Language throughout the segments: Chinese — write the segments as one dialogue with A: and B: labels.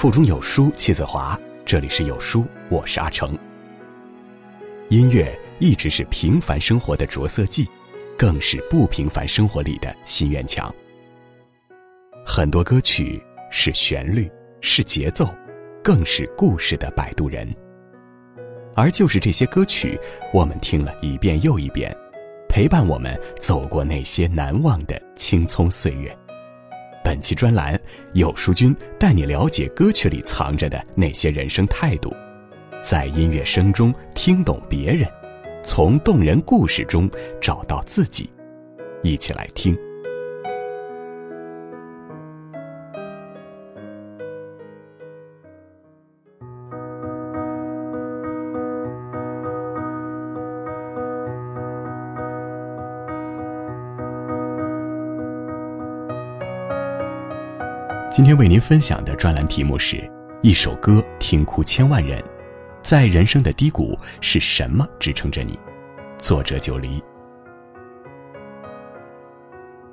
A: 腹中有书气自华。这里是有书，我是阿成。音乐一直是平凡生活的着色剂，更是不平凡生活里的心愿墙。很多歌曲是旋律，是节奏，更是故事的摆渡人。而就是这些歌曲，我们听了一遍又一遍，陪伴我们走过那些难忘的青葱岁月。本期专栏，有书君带你了解歌曲里藏着的那些人生态度，在音乐声中听懂别人，从动人故事中找到自己。一起来听。今天为您分享的专栏题目是《一首歌听哭千万人》，在人生的低谷是什么支撑着你？作者九黎。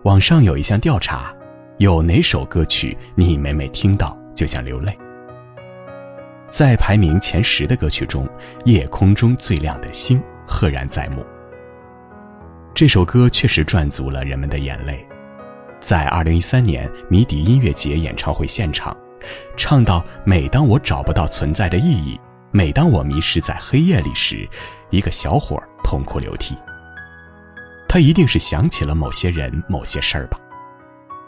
A: 网上有一项调查，有哪首歌曲你每每听到就想流泪？在排名前十的歌曲中，《夜空中最亮的星》赫然在目。这首歌确实赚足了人们的眼泪。在二零一三年迷笛音乐节演唱会现场，唱到“每当我找不到存在的意义，每当我迷失在黑夜里时”，一个小伙儿痛哭流涕。他一定是想起了某些人、某些事儿吧？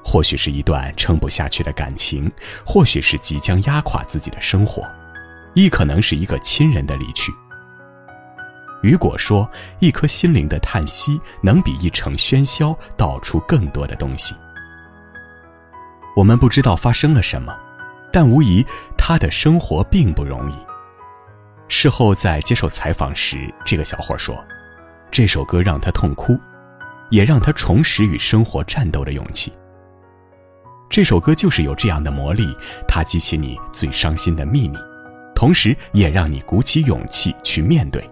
A: 或许是一段撑不下去的感情，或许是即将压垮自己的生活，亦可能是一个亲人的离去。雨果说：“一颗心灵的叹息，能比一城喧嚣道出更多的东西。”我们不知道发生了什么，但无疑他的生活并不容易。事后在接受采访时，这个小伙说：“这首歌让他痛哭，也让他重拾与生活战斗的勇气。这首歌就是有这样的魔力，它激起你最伤心的秘密，同时也让你鼓起勇气去面对。”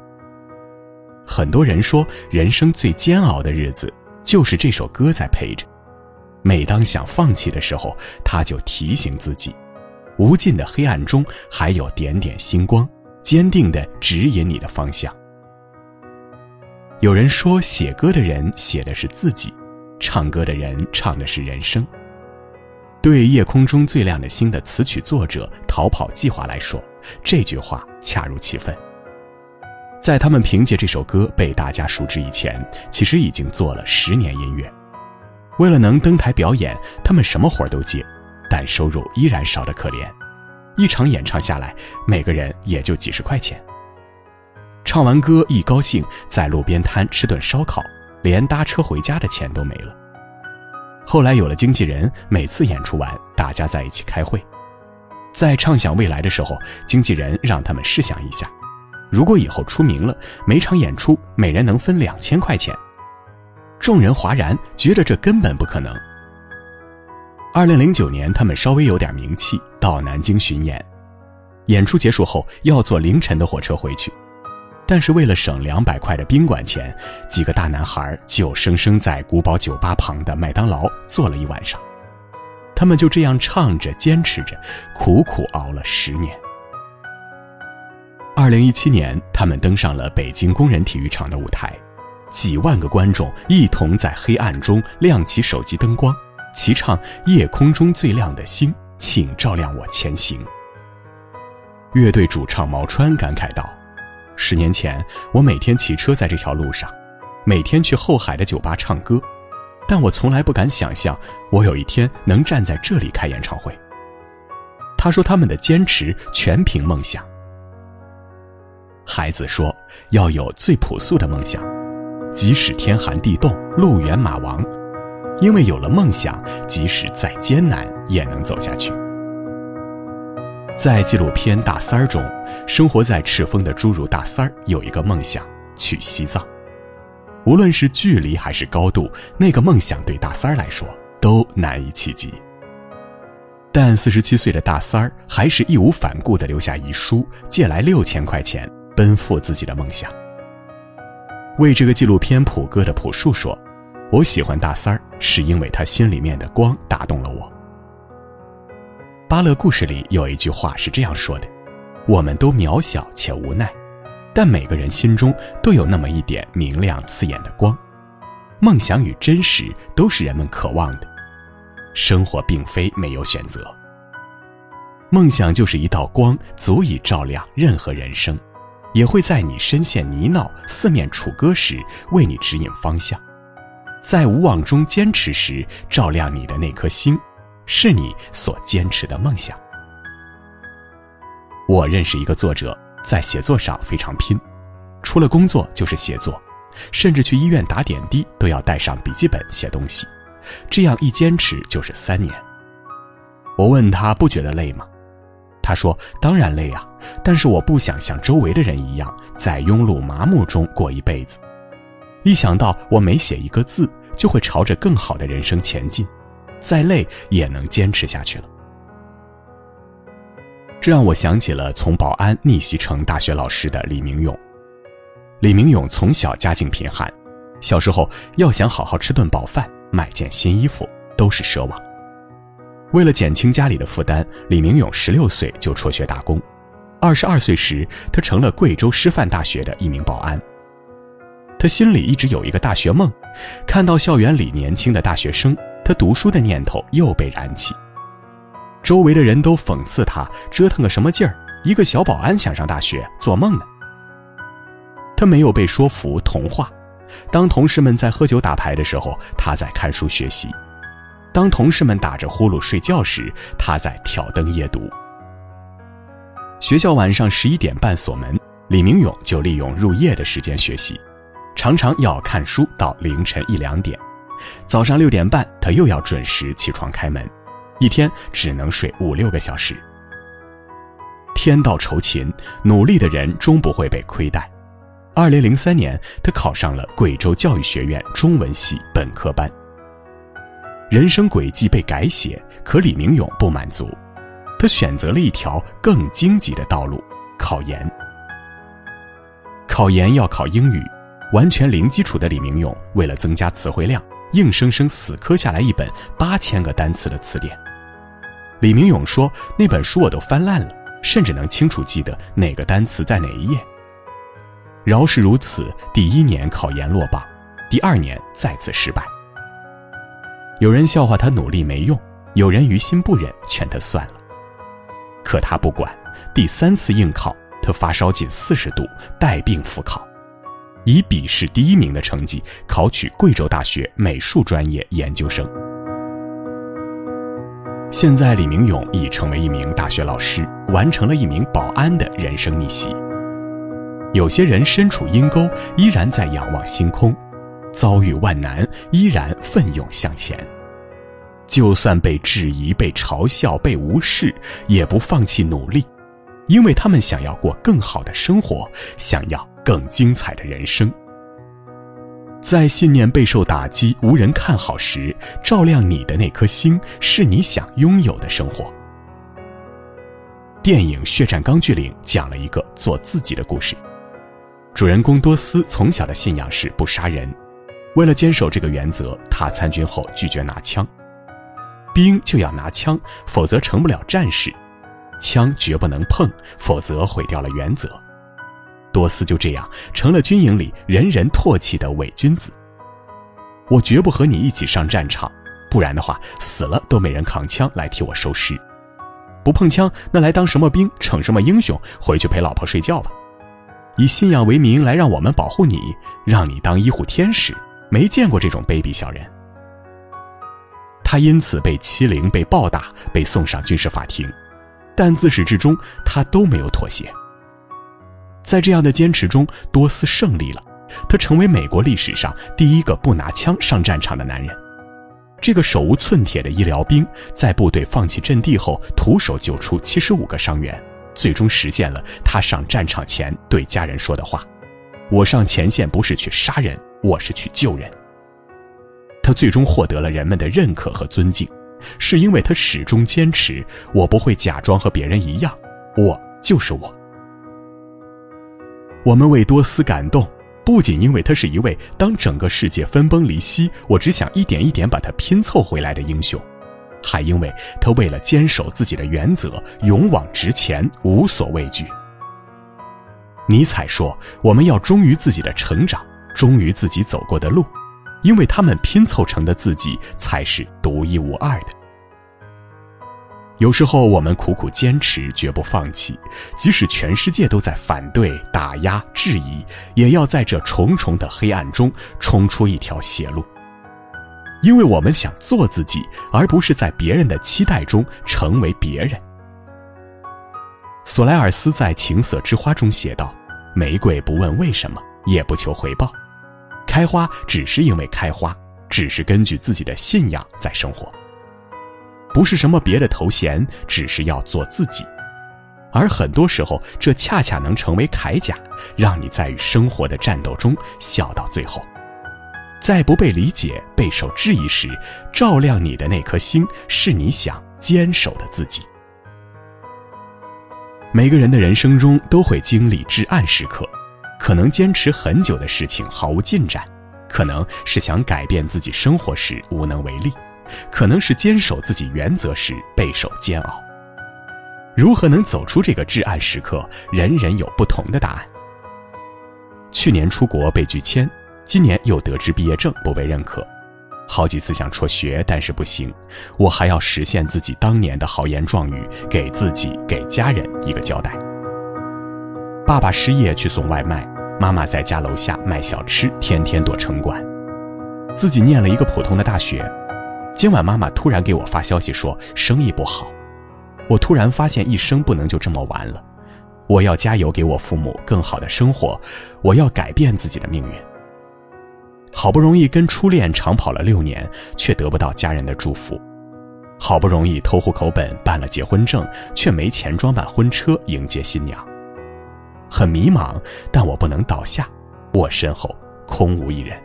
A: 很多人说，人生最煎熬的日子就是这首歌在陪着。每当想放弃的时候，他就提醒自己，无尽的黑暗中还有点点星光，坚定地指引你的方向。有人说，写歌的人写的是自己，唱歌的人唱的是人生。对《夜空中最亮的星》的词曲作者逃跑计划来说，这句话恰如其分。在他们凭借这首歌被大家熟知以前，其实已经做了十年音乐。为了能登台表演，他们什么活都接，但收入依然少得可怜。一场演唱下来，每个人也就几十块钱。唱完歌一高兴，在路边摊吃顿烧烤，连搭车回家的钱都没了。后来有了经纪人，每次演出完，大家在一起开会，在畅想未来的时候，经纪人让他们试想一下。如果以后出名了，每场演出每人能分两千块钱，众人哗然，觉得这根本不可能。二零零九年，他们稍微有点名气，到南京巡演，演出结束后要坐凌晨的火车回去，但是为了省两百块的宾馆钱，几个大男孩就生生在古堡酒吧旁的麦当劳坐了一晚上。他们就这样唱着，坚持着，苦苦熬了十年。二零一七年，他们登上了北京工人体育场的舞台，几万个观众一同在黑暗中亮起手机灯光，齐唱《夜空中最亮的星》，请照亮我前行。乐队主唱毛川感慨道：“十年前，我每天骑车在这条路上，每天去后海的酒吧唱歌，但我从来不敢想象，我有一天能站在这里开演唱会。”他说：“他们的坚持全凭梦想。”孩子说：“要有最朴素的梦想，即使天寒地冻、路远马亡，因为有了梦想，即使再艰难也能走下去。”在纪录片《大三儿》中，生活在赤峰的侏儒大三儿有一个梦想：去西藏。无论是距离还是高度，那个梦想对大三儿来说都难以企及。但四十七岁的大三儿还是义无反顾地留下遗书，借来六千块钱。奔赴自己的梦想。为这个纪录片谱歌的朴树说：“我喜欢大三儿，是因为他心里面的光打动了我。”巴勒故事里有一句话是这样说的：“我们都渺小且无奈，但每个人心中都有那么一点明亮刺眼的光。梦想与真实都是人们渴望的。生活并非没有选择，梦想就是一道光，足以照亮任何人生，也会在你深陷泥淖、四面楚歌时为你指引方向。”在无望中坚持时，照亮你的那颗星，是你所坚持的梦想。我认识一个作者，在写作上非常拼，除了工作就是写作，甚至去医院打点滴都要带上笔记本写东西，这样一坚持就是三年。我问他不觉得累吗？他说：“当然累啊，但是我不想像周围的人一样，在庸碌麻木中过一辈子。一想到我每写一个字，就会朝着更好的人生前进，再累也能坚持下去了。这让我想起了从保安逆袭成大学老师的李明勇。李明勇从小家境贫寒，小时候要想好好吃顿饱饭、买件新衣服都是奢望。为了减轻家里的负担，李明勇十六岁就辍学打工，二十二岁时他成了贵州师范大学的一名保安。他心里一直有一个大学梦，看到校园里年轻的大学生，他读书的念头又被燃起。周围的人都讽刺他折腾个什么劲儿，一个小保安想上大学，做梦呢。他没有被说服同化。当同事们在喝酒打牌的时候，他在看书学习；当同事们打着呼噜睡觉时，他在挑灯夜读。学校晚上十一点半锁门，李明勇就利用入夜的时间学习。常常要看书到凌晨一两点，早上六点半他又要准时起床开门，一天只能睡五六个小时。天道酬勤，努力的人终不会被亏待。二零零三年，他考上了贵州教育学院中文系本科班。人生轨迹被改写，可李明勇不满足，他选择了一条更荆棘的道路——考研。考研要考英语。完全零基础的李明勇，为了增加词汇量，硬生生死磕下来一本八千个单词的词典。李明勇说：“那本书我都翻烂了，甚至能清楚记得哪个单词在哪一页。”饶是如此，第一年考研落榜，第二年再次失败。有人笑话他努力没用，有人于心不忍，劝他算了。可他不管，第三次应考，他发烧近四十度，带病复考。以笔试第一名的成绩考取贵州大学美术专业研究生。现在，李明勇已成为一名大学老师，完成了一名保安的人生逆袭。有些人身处阴沟，依然在仰望星空；遭遇万难，依然奋勇向前。就算被质疑、被嘲笑、被无视，也不放弃努力，因为他们想要过更好的生活，想要。更精彩的人生，在信念备受打击、无人看好时，照亮你的那颗星，是你想拥有的生活。电影《血战钢锯岭》讲了一个做自己的故事。主人公多斯从小的信仰是不杀人，为了坚守这个原则，他参军后拒绝拿枪。兵就要拿枪，否则成不了战士；枪绝不能碰，否则毁掉了原则。多斯就这样成了军营里人人唾弃的伪君子。我绝不和你一起上战场，不然的话，死了都没人扛枪来替我收尸。不碰枪，那来当什么兵，逞什么英雄？回去陪老婆睡觉吧。以信仰为名来让我们保护你，让你当医护天使，没见过这种卑鄙小人。他因此被欺凌、被暴打、被送上军事法庭，但自始至终他都没有妥协。在这样的坚持中，多斯胜利了，他成为美国历史上第一个不拿枪上战场的男人。这个手无寸铁的医疗兵，在部队放弃阵地后，徒手救出七十五个伤员，最终实现了他上战场前对家人说的话：“我上前线不是去杀人，我是去救人。”他最终获得了人们的认可和尊敬，是因为他始终坚持：“我不会假装和别人一样，我就是我。”我们为多斯感动，不仅因为他是一位当整个世界分崩离析，我只想一点一点把他拼凑回来的英雄，还因为他为了坚守自己的原则，勇往直前，无所畏惧。尼采说：“我们要忠于自己的成长，忠于自己走过的路，因为他们拼凑成的自己才是独一无二的。”有时候我们苦苦坚持，绝不放弃，即使全世界都在反对、打压、质疑，也要在这重重的黑暗中冲出一条血路。因为我们想做自己，而不是在别人的期待中成为别人。索莱尔斯在《情色之花》中写道：“玫瑰不问为什么，也不求回报，开花只是因为开花，只是根据自己的信仰在生活。”不是什么别的头衔，只是要做自己，而很多时候，这恰恰能成为铠甲，让你在与生活的战斗中笑到最后。在不被理解、备受质疑时，照亮你的那颗星，是你想坚守的自己。每个人的人生中都会经历至暗时刻，可能坚持很久的事情毫无进展，可能是想改变自己生活时无能为力。可能是坚守自己原则时备受煎熬。如何能走出这个至暗时刻？人人有不同的答案。去年出国被拒签，今年又得知毕业证不被认可，好几次想辍学，但是不行，我还要实现自己当年的豪言壮语，给自己、给家人一个交代。爸爸失业去送外卖，妈妈在家楼下卖小吃，天天躲城管。自己念了一个普通的大学。今晚妈妈突然给我发消息说生意不好，我突然发现一生不能就这么完了，我要加油给我父母更好的生活，我要改变自己的命运。好不容易跟初恋长跑了六年，却得不到家人的祝福，好不容易偷户口本办了结婚证，却没钱装扮婚车迎接新娘。很迷茫，但我不能倒下，我身后空无一人。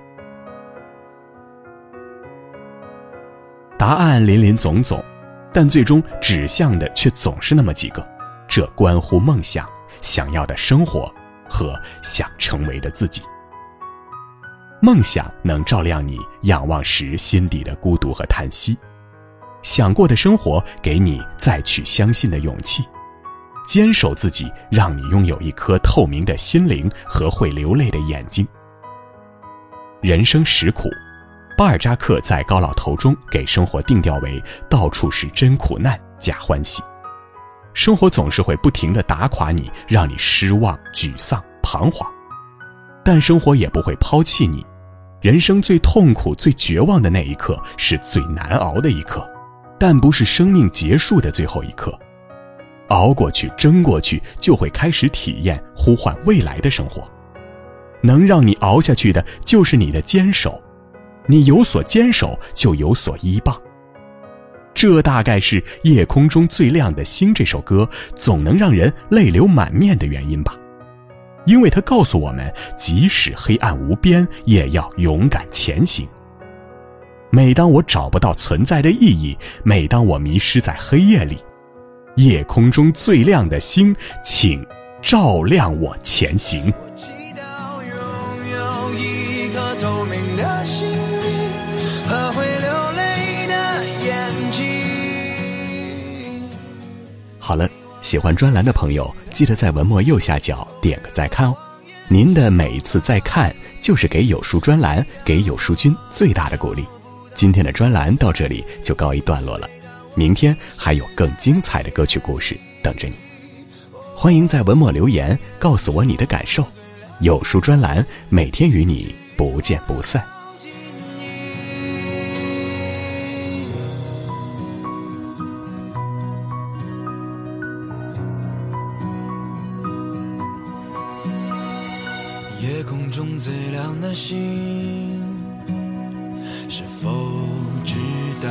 A: 答案林林总总，但最终指向的却总是那么几个。这关乎梦想、想要的生活和想成为的自己。梦想能照亮你仰望时心底的孤独和叹息，想过的生活给你再去相信的勇气。坚守自己，让你拥有一颗透明的心灵和会流泪的眼睛。人生实苦。巴尔扎克在《高老头》中给生活定调为“到处是真苦难假欢喜”，生活总是会不停地打垮你，让你失望、沮丧、彷徨，但生活也不会抛弃你。人生最痛苦、最绝望的那一刻是最难熬的一刻，但不是生命结束的最后一刻。熬过去、争过去，就会开始体验呼唤未来的生活。能让你熬下去的，就是你的坚守。你有所坚守，就有所依傍。这大概是《夜空中最亮的星》这首歌总能让人泪流满面的原因吧，因为它告诉我们，即使黑暗无边，也要勇敢前行。每当我找不到存在的意义，每当我迷失在黑夜里，夜空中最亮的星，请照亮我前行。好了，喜欢专栏的朋友，记得在文末右下角点个再看哦。您的每一次再看，就是给有书专栏、给有书君最大的鼓励。今天的专栏到这里就告一段落了，明天还有更精彩的歌曲故事等着你。欢迎在文末留言，告诉我你的感受。有书专栏每天与你不见不散。
B: 夜空中最亮的星，是否知道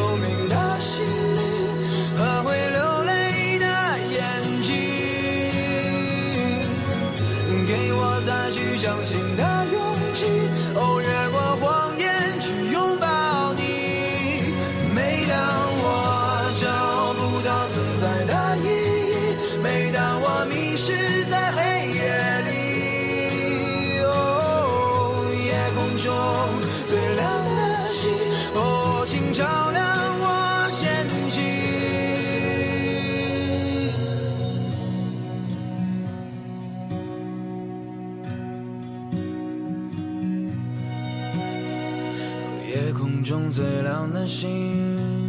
B: 透明的心和会流泪的眼睛，给我再去相信。中最亮的星。